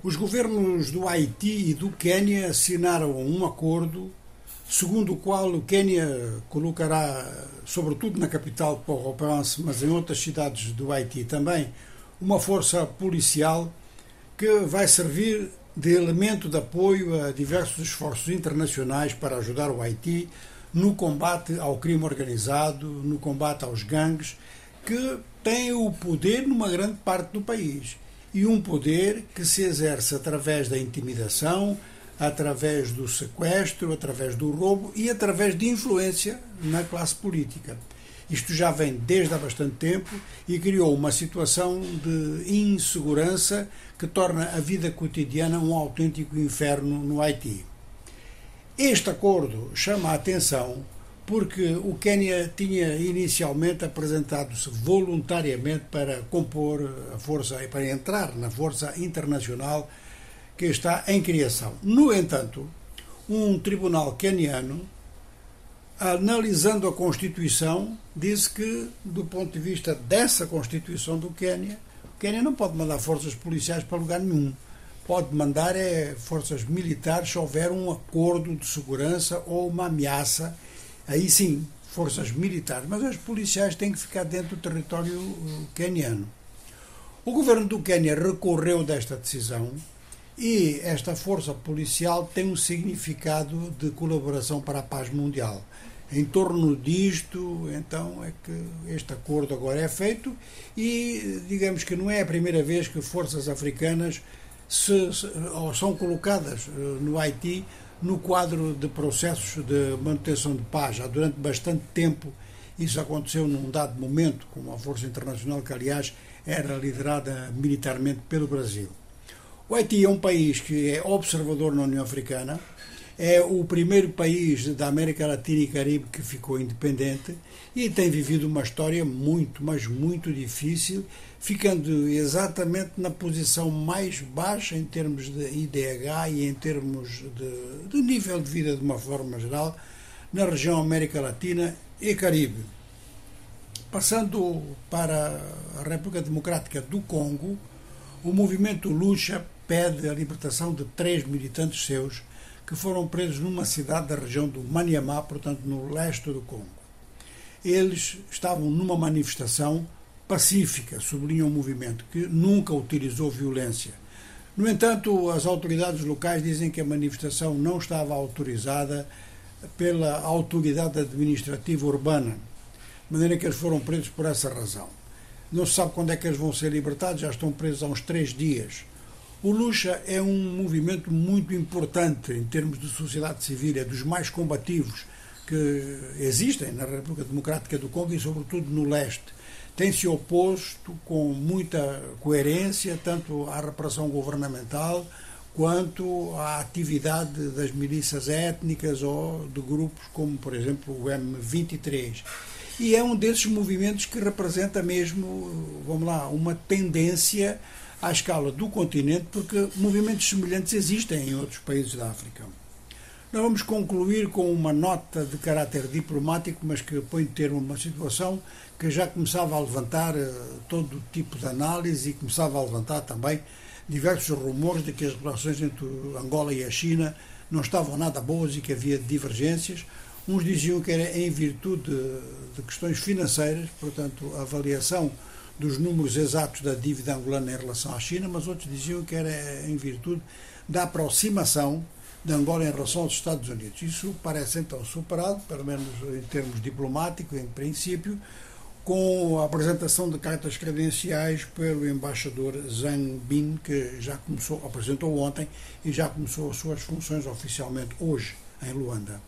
Os governos do Haiti e do Quênia assinaram um acordo segundo o qual o Quênia colocará, sobretudo na capital Port-au-Prince, mas em outras cidades do Haiti também, uma força policial que vai servir de elemento de apoio a diversos esforços internacionais para ajudar o Haiti no combate ao crime organizado, no combate aos gangues, que têm o poder numa grande parte do país e um poder que se exerce através da intimidação, através do sequestro, através do roubo e através de influência na classe política. Isto já vem desde há bastante tempo e criou uma situação de insegurança que torna a vida cotidiana um autêntico inferno no Haiti. Este acordo chama a atenção porque o Quênia tinha inicialmente apresentado-se voluntariamente para compor a força, para entrar na força internacional que está em criação. No entanto, um tribunal queniano, analisando a Constituição, disse que, do ponto de vista dessa Constituição do Quênia, o Quênia não pode mandar forças policiais para lugar nenhum. Pode mandar é, forças militares se houver um acordo de segurança ou uma ameaça aí sim, forças militares, mas as policiais têm que ficar dentro do território uh, queniano. O governo do Quênia recorreu desta decisão e esta força policial tem um significado de colaboração para a paz mundial. Em torno disto, então, é que este acordo agora é feito e digamos que não é a primeira vez que forças africanas se, se, são colocadas uh, no Haiti no quadro de processos de manutenção de paz. Já durante bastante tempo isso aconteceu num dado momento, com uma força internacional que, aliás, era liderada militarmente pelo Brasil. O Haiti é um país que é observador na União Africana, é o primeiro país da América Latina e Caribe que ficou independente e tem vivido uma história muito, mas muito difícil, ficando exatamente na posição mais baixa em termos de IDH e em termos de, de nível de vida de uma forma geral na região América Latina e Caribe. Passando para a República Democrática do Congo, o movimento Lucha pede a libertação de três militantes seus que foram presos numa cidade da região do Maniamá, portanto no leste do Congo. Eles estavam numa manifestação pacífica, sublinha o movimento, que nunca utilizou violência. No entanto, as autoridades locais dizem que a manifestação não estava autorizada pela autoridade administrativa urbana, de maneira que eles foram presos por essa razão. Não se sabe quando é que eles vão ser libertados, já estão presos há uns três dias. O Lucha é um movimento muito importante em termos de sociedade civil, é dos mais combativos que existem na República Democrática do Congo e, sobretudo, no leste. Tem-se oposto com muita coerência tanto à repressão governamental quanto à atividade das milícias étnicas ou de grupos como, por exemplo, o M23. E é um desses movimentos que representa mesmo, vamos lá, uma tendência à escala do continente, porque movimentos semelhantes existem em outros países da África. Nós vamos concluir com uma nota de caráter diplomático, mas que põe termo a uma situação que já começava a levantar uh, todo tipo de análise e começava a levantar também diversos rumores de que as relações entre Angola e a China não estavam nada boas e que havia divergências. Uns diziam que era em virtude de, de questões financeiras, portanto, a avaliação dos números exatos da dívida angolana em relação à China, mas outros diziam que era em virtude da aproximação de Angola em relação aos Estados Unidos. Isso parece então superado, pelo menos em termos diplomáticos, em princípio, com a apresentação de cartas credenciais pelo embaixador Zhang Bin, que já começou, apresentou ontem e já começou as suas funções oficialmente hoje em Luanda.